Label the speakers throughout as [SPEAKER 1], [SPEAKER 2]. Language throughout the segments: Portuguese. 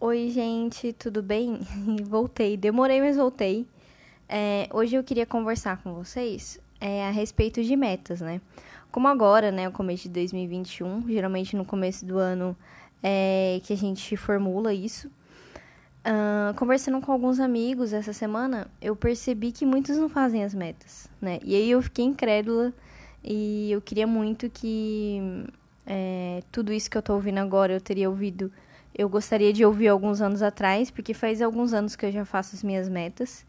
[SPEAKER 1] Oi, gente, tudo bem? voltei, demorei, mas voltei. É, hoje eu queria conversar com vocês é, a respeito de metas, né? Como agora, né, o começo de 2021, geralmente no começo do ano é que a gente formula isso. Uh, conversando com alguns amigos essa semana, eu percebi que muitos não fazem as metas, né? E aí eu fiquei incrédula e eu queria muito que é, tudo isso que eu tô ouvindo agora eu teria ouvido eu gostaria de ouvir alguns anos atrás, porque faz alguns anos que eu já faço as minhas metas.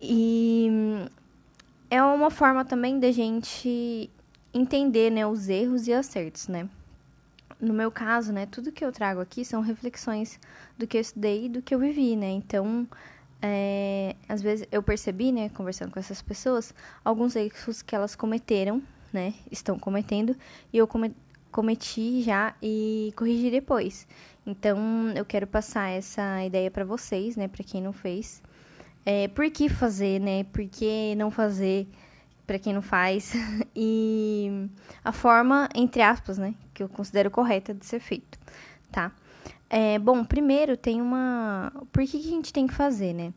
[SPEAKER 1] E é uma forma também da gente entender, né, os erros e acertos, né? No meu caso, né, tudo que eu trago aqui são reflexões do que eu estudei e do que eu vivi, né? Então, é, às vezes eu percebi, né, conversando com essas pessoas, alguns erros que elas cometeram, né, estão cometendo, e eu come cometi já e corrigi depois. Então, eu quero passar essa ideia para vocês, né, para quem não fez. É, por que fazer, né? Por que não fazer para quem não faz? e a forma, entre aspas, né, que eu considero correta de ser feito, tá? É, bom, primeiro tem uma. Por que, que a gente tem que fazer, né?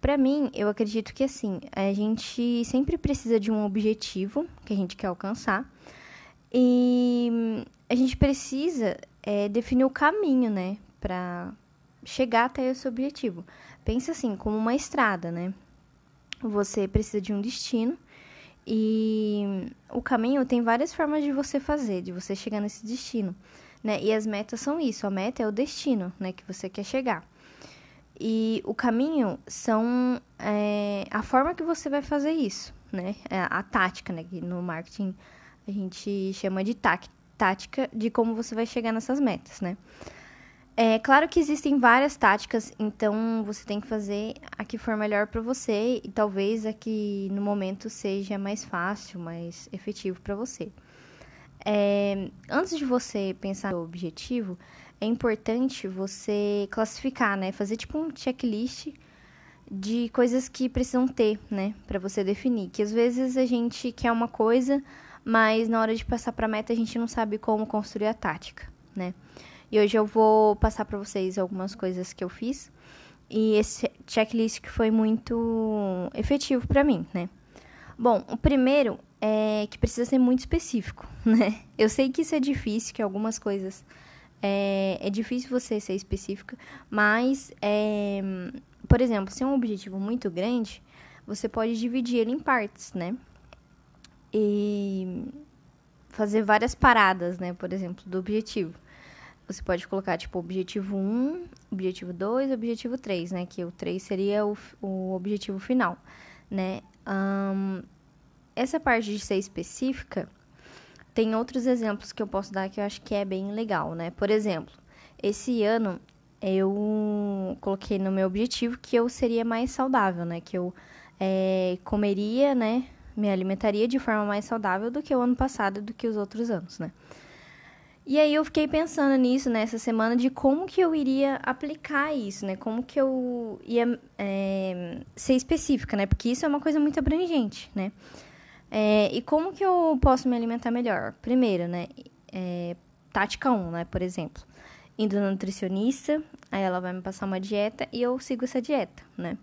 [SPEAKER 1] Para mim, eu acredito que assim, a gente sempre precisa de um objetivo que a gente quer alcançar. E a gente precisa é definir o caminho, né, para chegar até esse objetivo. Pensa assim, como uma estrada, né? Você precisa de um destino e o caminho tem várias formas de você fazer, de você chegar nesse destino, né? E as metas são isso, a meta é o destino, né, que você quer chegar. E o caminho são é, a forma que você vai fazer isso, né? A, é a tática, né? Que no marketing a gente chama de tática de como você vai chegar nessas metas, né? É claro que existem várias táticas, então você tem que fazer a que for melhor para você e talvez a que no momento seja mais fácil, mais efetivo para você. É, antes de você pensar no objetivo, é importante você classificar, né? Fazer tipo um checklist de coisas que precisam ter, né? Para você definir. Que às vezes a gente quer uma coisa, mas na hora de passar para meta a gente não sabe como construir a tática, né? E hoje eu vou passar para vocês algumas coisas que eu fiz e esse checklist que foi muito efetivo para mim, né? Bom, o primeiro é que precisa ser muito específico, né? Eu sei que isso é difícil, que algumas coisas é, é difícil você ser específica, mas, é, por exemplo, se é um objetivo muito grande, você pode dividir ele em partes, né? E fazer várias paradas, né? Por exemplo, do objetivo. Você pode colocar, tipo, objetivo 1, objetivo 2, objetivo 3, né? Que o 3 seria o, o objetivo final, né? Um, essa parte de ser específica, tem outros exemplos que eu posso dar que eu acho que é bem legal, né? Por exemplo, esse ano eu coloquei no meu objetivo que eu seria mais saudável, né? Que eu é, comeria, né? Me alimentaria de forma mais saudável do que o ano passado, do que os outros anos, né? E aí eu fiquei pensando nisso nessa semana de como que eu iria aplicar isso, né? Como que eu ia é, ser específica, né? Porque isso é uma coisa muito abrangente, né? É, e como que eu posso me alimentar melhor? Primeiro, né? É, tática 1, né? Por exemplo, indo na nutricionista, aí ela vai me passar uma dieta e eu sigo essa dieta, né?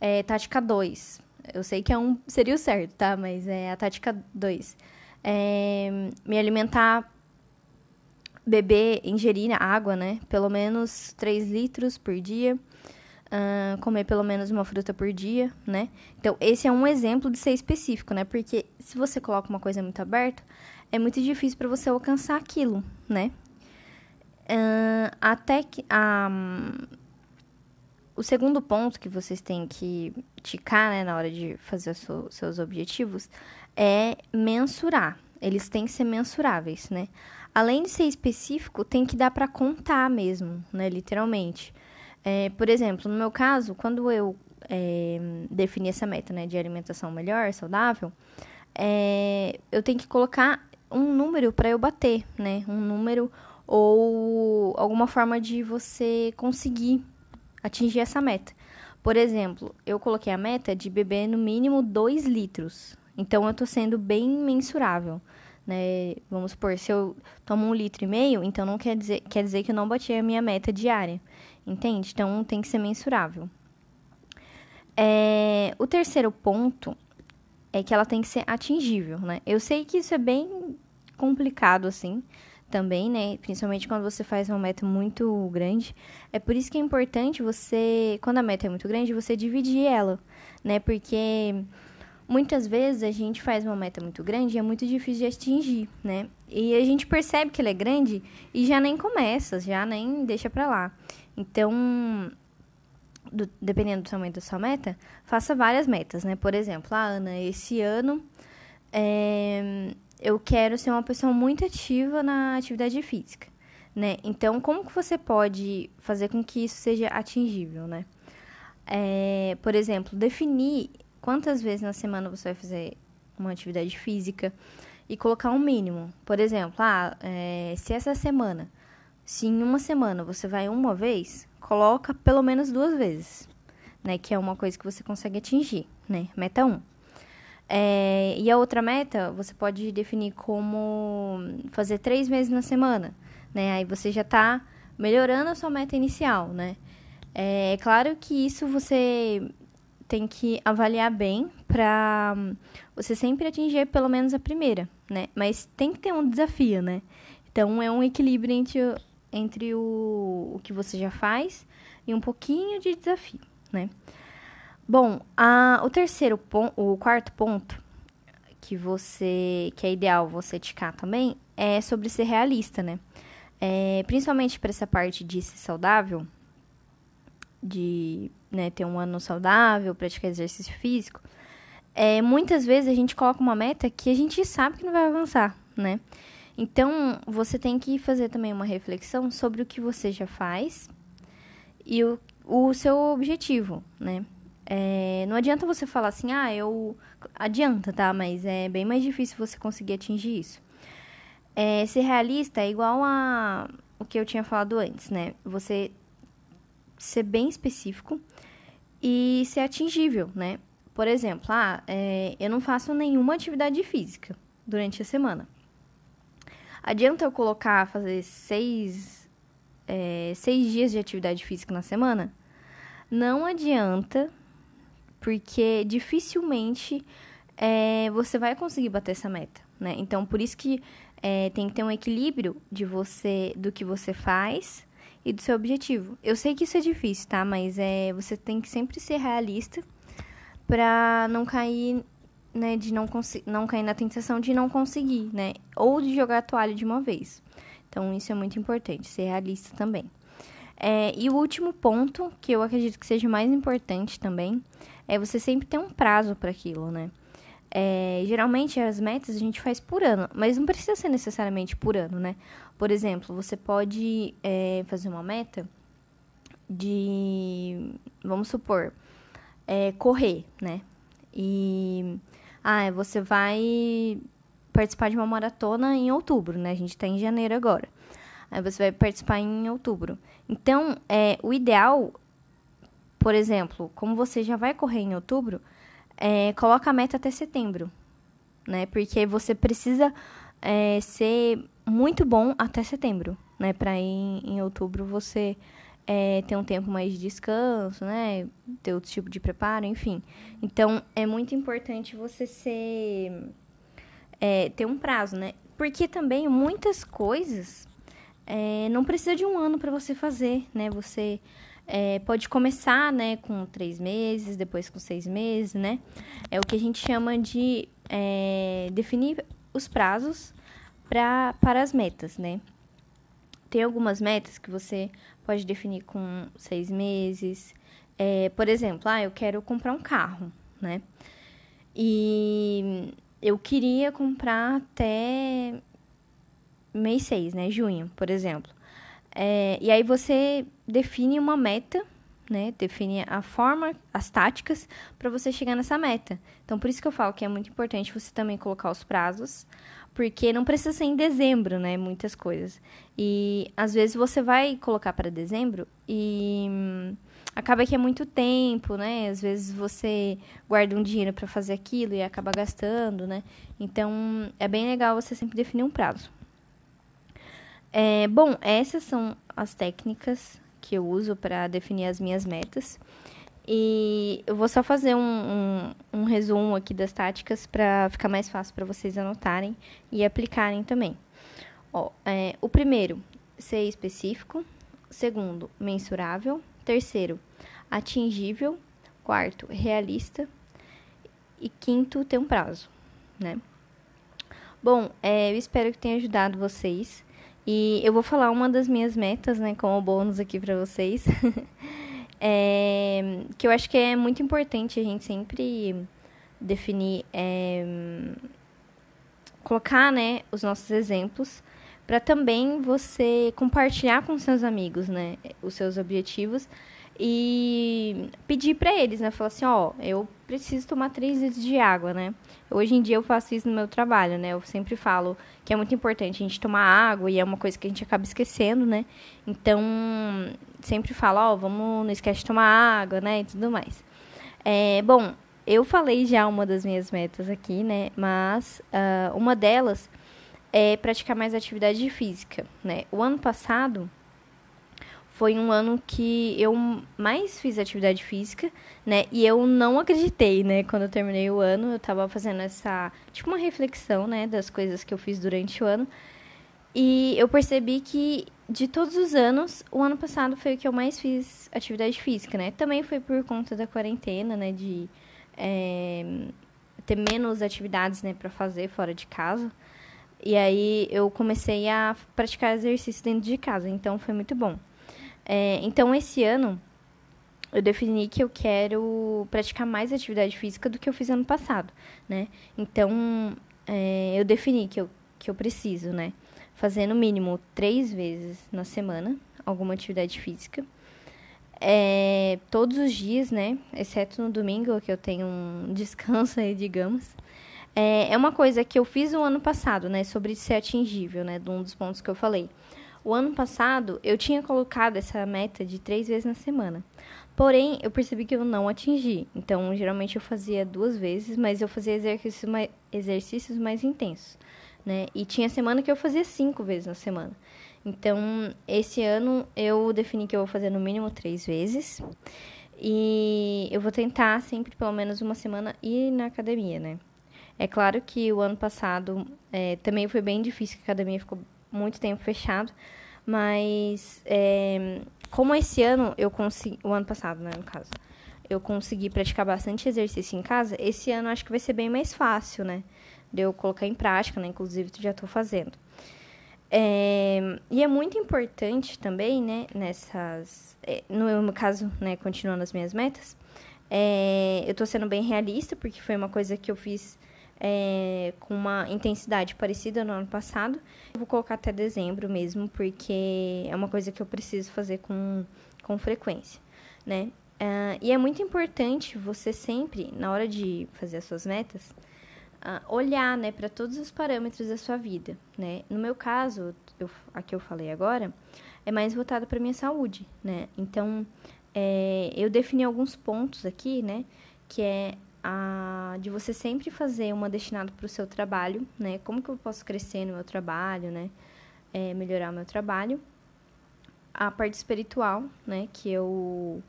[SPEAKER 1] É, tática 2, eu sei que é um seria o certo, tá? Mas é a tática 2. É, me alimentar, beber, ingerir água, né? Pelo menos 3 litros por dia. Uh, comer pelo menos uma fruta por dia, né? Então, esse é um exemplo de ser específico, né? Porque se você coloca uma coisa muito aberta, é muito difícil para você alcançar aquilo, né? Uh, até que... Um, o segundo ponto que vocês têm que ticar né, na hora de fazer seus objetivos é mensurar. Eles têm que ser mensuráveis, né? Além de ser específico, tem que dar para contar mesmo, né? Literalmente. É, por exemplo, no meu caso, quando eu é, defini essa meta né, de alimentação melhor, saudável, é, eu tenho que colocar um número para eu bater, né? Um número ou alguma forma de você conseguir atingir essa meta. Por exemplo, eu coloquei a meta de beber no mínimo 2 litros. Então, eu estou sendo bem mensurável, né? Vamos supor, se eu tomo um litro e meio, então não quer dizer, quer dizer que eu não bati a minha meta diária, entende? Então tem que ser mensurável. É, o terceiro ponto é que ela tem que ser atingível, né? Eu sei que isso é bem complicado, assim, também, né? Principalmente quando você faz uma meta muito grande. É por isso que é importante você, quando a meta é muito grande, você dividir ela, né? Porque muitas vezes a gente faz uma meta muito grande e é muito difícil de atingir, né? E a gente percebe que ela é grande e já nem começa, já nem deixa pra lá. Então, do, dependendo do tamanho da sua meta, faça várias metas, né? Por exemplo, ah, Ana, esse ano é, eu quero ser uma pessoa muito ativa na atividade física, né? Então, como que você pode fazer com que isso seja atingível, né? É, por exemplo, definir quantas vezes na semana você vai fazer uma atividade física e colocar um mínimo. Por exemplo, ah, é, se essa semana, se em uma semana você vai uma vez, coloca pelo menos duas vezes, né? Que é uma coisa que você consegue atingir, né? Meta 1. É, e a outra meta você pode definir como fazer três meses na semana, né? Aí você já está melhorando a sua meta inicial, né? É, é claro que isso você tem que avaliar bem para você sempre atingir pelo menos a primeira, né? Mas tem que ter um desafio, né? Então é um equilíbrio entre, entre o, o que você já faz e um pouquinho de desafio, né? Bom, a, o terceiro ponto, o quarto ponto que você que é ideal você ticar também é sobre ser realista, né? É, principalmente para essa parte de ser saudável, de né, ter um ano saudável, praticar exercício físico, é, muitas vezes a gente coloca uma meta que a gente sabe que não vai avançar, né? Então, você tem que fazer também uma reflexão sobre o que você já faz e o, o seu objetivo, né? É, não adianta você falar assim, ah, eu. Adianta, tá? Mas é bem mais difícil você conseguir atingir isso. É, ser realista é igual a o que eu tinha falado antes, né? Você ser bem específico e ser atingível, né? Por exemplo, ah, é, eu não faço nenhuma atividade física durante a semana. Adianta eu colocar, fazer seis, é, seis dias de atividade física na semana? Não adianta, porque dificilmente é, você vai conseguir bater essa meta, né? Então, por isso que é, tem que ter um equilíbrio de você, do que você faz e do seu objetivo. Eu sei que isso é difícil, tá? Mas é, você tem que sempre ser realista para não cair, né, de não não cair na tentação de não conseguir, né? Ou de jogar a toalha de uma vez. Então isso é muito importante, ser realista também. É, e o último ponto, que eu acredito que seja mais importante também, é você sempre ter um prazo para aquilo, né? É, geralmente as metas a gente faz por ano, mas não precisa ser necessariamente por ano, né? Por exemplo, você pode é, fazer uma meta de, vamos supor, é, correr, né? E ah, você vai participar de uma maratona em outubro, né? A gente está em janeiro agora. Aí você vai participar em outubro. Então, é, o ideal, por exemplo, como você já vai correr em outubro, é, coloca a meta até setembro, né? Porque você precisa é, ser muito bom até setembro, né? Para em, em outubro você é, ter um tempo mais de descanso, né? Ter outro tipo de preparo, enfim. Então, é muito importante você ser... É, ter um prazo, né? Porque também muitas coisas é, não precisa de um ano para você fazer, né? Você é, pode começar, né, com três meses, depois com seis meses, né? É o que a gente chama de é, definir os prazos pra, para as metas, né? Tem algumas metas que você pode definir com seis meses. É, por exemplo, ah, eu quero comprar um carro, né? E eu queria comprar até mês 6, né? Junho, por exemplo. É, e aí você define uma meta, né? Define a forma, as táticas para você chegar nessa meta. Então, por isso que eu falo que é muito importante você também colocar os prazos, porque não precisa ser em dezembro, né? Muitas coisas. E às vezes você vai colocar para dezembro e acaba que é muito tempo, né? Às vezes você guarda um dinheiro para fazer aquilo e acaba gastando, né? Então, é bem legal você sempre definir um prazo. É, bom, essas são as técnicas que eu uso para definir as minhas metas. E eu vou só fazer um, um, um resumo aqui das táticas para ficar mais fácil para vocês anotarem e aplicarem também. Ó, é, o primeiro, ser específico. Segundo, mensurável. Terceiro, atingível. Quarto, realista. E quinto, ter um prazo, né? Bom, é, eu espero que tenha ajudado vocês. E eu vou falar uma das minhas metas, né, como bônus aqui para vocês. é, que eu acho que é muito importante a gente sempre definir, é, colocar, né, os nossos exemplos para também você compartilhar com seus amigos, né, os seus objetivos e pedir para eles, né, falar assim, ó, eu preciso tomar 3 litros de água, né? Hoje em dia eu faço isso no meu trabalho, né? Eu sempre falo que é muito importante a gente tomar água e é uma coisa que a gente acaba esquecendo, né? Então, sempre falo, ó, vamos, não esquece de tomar água, né? E tudo mais. É, bom, eu falei já uma das minhas metas aqui, né? Mas uh, uma delas é praticar mais atividade física, né? O ano passado foi um ano que eu mais fiz atividade física, né? E eu não acreditei, né? Quando eu terminei o ano, eu tava fazendo essa, tipo, uma reflexão, né? Das coisas que eu fiz durante o ano. E eu percebi que de todos os anos, o ano passado foi o que eu mais fiz atividade física, né? Também foi por conta da quarentena, né? De é, ter menos atividades, né? Pra fazer fora de casa. E aí eu comecei a praticar exercício dentro de casa, então foi muito bom. É, então, esse ano, eu defini que eu quero praticar mais atividade física do que eu fiz ano passado, né? Então, é, eu defini que eu, que eu preciso, né? Fazer no mínimo três vezes na semana alguma atividade física. É, todos os dias, né? Exceto no domingo, que eu tenho um descanso aí, digamos. É, é uma coisa que eu fiz no ano passado, né? Sobre ser atingível, né? De um dos pontos que eu falei. O ano passado, eu tinha colocado essa meta de três vezes na semana. Porém, eu percebi que eu não atingi. Então, geralmente eu fazia duas vezes, mas eu fazia exercícios mais, exercícios mais intensos. Né? E tinha semana que eu fazia cinco vezes na semana. Então, esse ano eu defini que eu vou fazer no mínimo três vezes. E eu vou tentar sempre, pelo menos uma semana, ir na academia, né? É claro que o ano passado é, também foi bem difícil, a academia ficou muito tempo fechado. Mas, é, como esse ano eu consegui. O ano passado, né, no caso. Eu consegui praticar bastante exercício em casa. Esse ano acho que vai ser bem mais fácil, né? De eu colocar em prática, né? Inclusive, já estou fazendo. É, e é muito importante também, né? Nessas. É, no meu caso, né? Continuando as minhas metas. É, eu estou sendo bem realista, porque foi uma coisa que eu fiz é, com uma intensidade parecida no ano passado. Vou colocar até dezembro mesmo, porque é uma coisa que eu preciso fazer com, com frequência, né? Uh, e é muito importante você sempre, na hora de fazer as suas metas, uh, olhar, né, para todos os parâmetros da sua vida, né? No meu caso, eu, a que eu falei agora, é mais voltada para minha saúde, né? Então, é, eu defini alguns pontos aqui, né, que é a, de você sempre fazer uma destinada para o seu trabalho, né? Como que eu posso crescer no meu trabalho, né? É, melhorar o meu trabalho. A parte espiritual, né? Que eu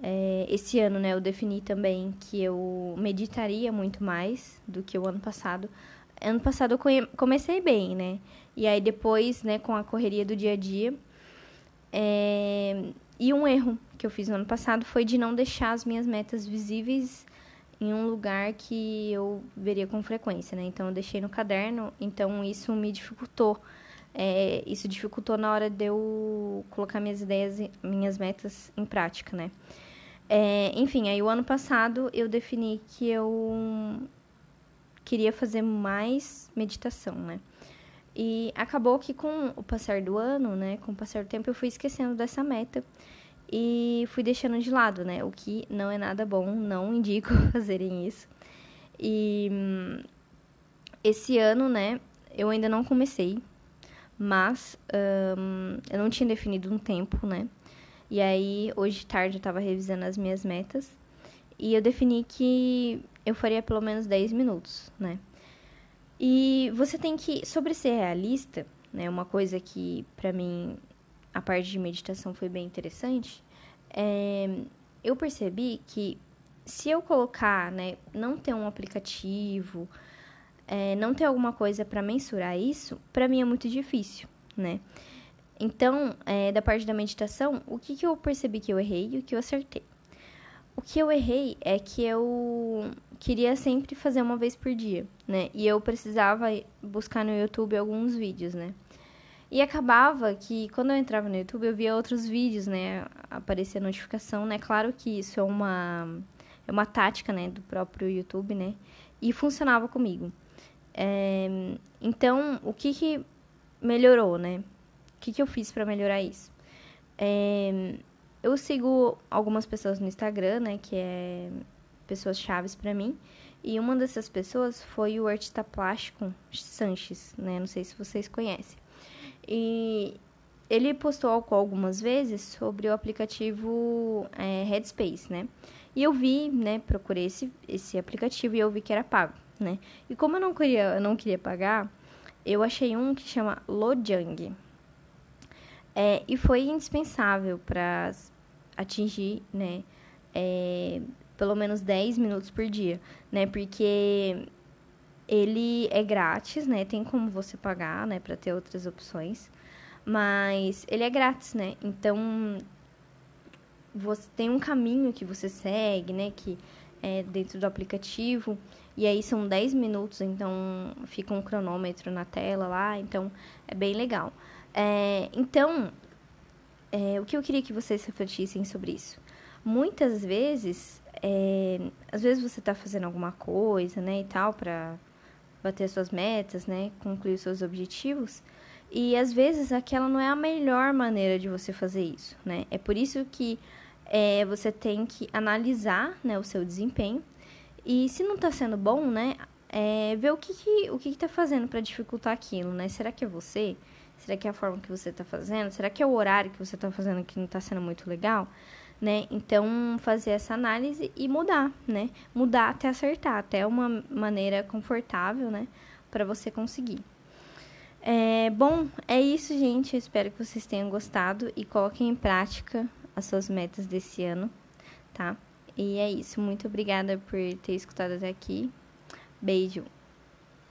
[SPEAKER 1] é, esse ano, né? Eu defini também que eu meditaria muito mais do que o ano passado. Ano passado eu comecei bem, né? E aí depois, né? Com a correria do dia a dia, é, e um erro que eu fiz no ano passado foi de não deixar as minhas metas visíveis em um lugar que eu veria com frequência, né? Então eu deixei no caderno, então isso me dificultou. É, isso dificultou na hora de eu colocar minhas ideias, minhas metas em prática, né? É, enfim, aí o ano passado eu defini que eu queria fazer mais meditação, né? E acabou que com o passar do ano, né, com o passar do tempo, eu fui esquecendo dessa meta e fui deixando de lado, né? O que não é nada bom, não indico fazerem isso. E hum, esse ano, né, eu ainda não comecei, mas hum, eu não tinha definido um tempo, né? E aí, hoje de tarde, eu estava revisando as minhas metas. E eu defini que eu faria pelo menos 10 minutos, né? E você tem que, sobre ser realista, né? Uma coisa que, para mim, a parte de meditação foi bem interessante. É, eu percebi que se eu colocar, né? Não ter um aplicativo, é, não ter alguma coisa para mensurar isso, para mim é muito difícil, né? Então, é, da parte da meditação, o que, que eu percebi que eu errei e o que eu acertei? O que eu errei é que eu queria sempre fazer uma vez por dia, né? E eu precisava buscar no YouTube alguns vídeos, né? E acabava que quando eu entrava no YouTube eu via outros vídeos, né? Aparecia notificação, né? Claro que isso é uma, é uma tática, né? Do próprio YouTube, né? E funcionava comigo. É, então, o que que melhorou, né? O que que eu fiz para melhorar isso? É, eu sigo algumas pessoas no Instagram, né, que é pessoas chaves para mim. E uma dessas pessoas foi o artista plástico Sanches, né? Não sei se vocês conhecem. E ele postou algumas vezes sobre o aplicativo é, Headspace, né? E eu vi, né, procurei esse, esse aplicativo e eu vi que era pago, né? E como eu não queria, eu não queria pagar, eu achei um que chama Lojang. É, e foi indispensável para atingir, né, é, pelo menos 10 minutos por dia, né, porque ele é grátis, né, tem como você pagar, né, para ter outras opções, mas ele é grátis, né, então você tem um caminho que você segue, né, que é dentro do aplicativo, e aí são 10 minutos, então fica um cronômetro na tela lá, então é bem legal. É, então, é, o que eu queria que vocês refletissem sobre isso? Muitas vezes, é, às vezes você está fazendo alguma coisa, né, e tal, para bater suas metas, né, concluir seus objetivos, e às vezes aquela não é a melhor maneira de você fazer isso, né? É por isso que é, você tem que analisar, né, o seu desempenho e se não está sendo bom, né, é, ver o que, que o que está fazendo para dificultar aquilo, né? Será que é você? Será que é a forma que você está fazendo? Será que é o horário que você está fazendo que não está sendo muito legal? Né? Então, fazer essa análise e mudar, né? Mudar até acertar, até uma maneira confortável, né? Para você conseguir. É, bom, é isso, gente. Eu espero que vocês tenham gostado e coloquem em prática as suas metas desse ano, tá? E é isso. Muito obrigada por ter escutado até aqui. Beijo.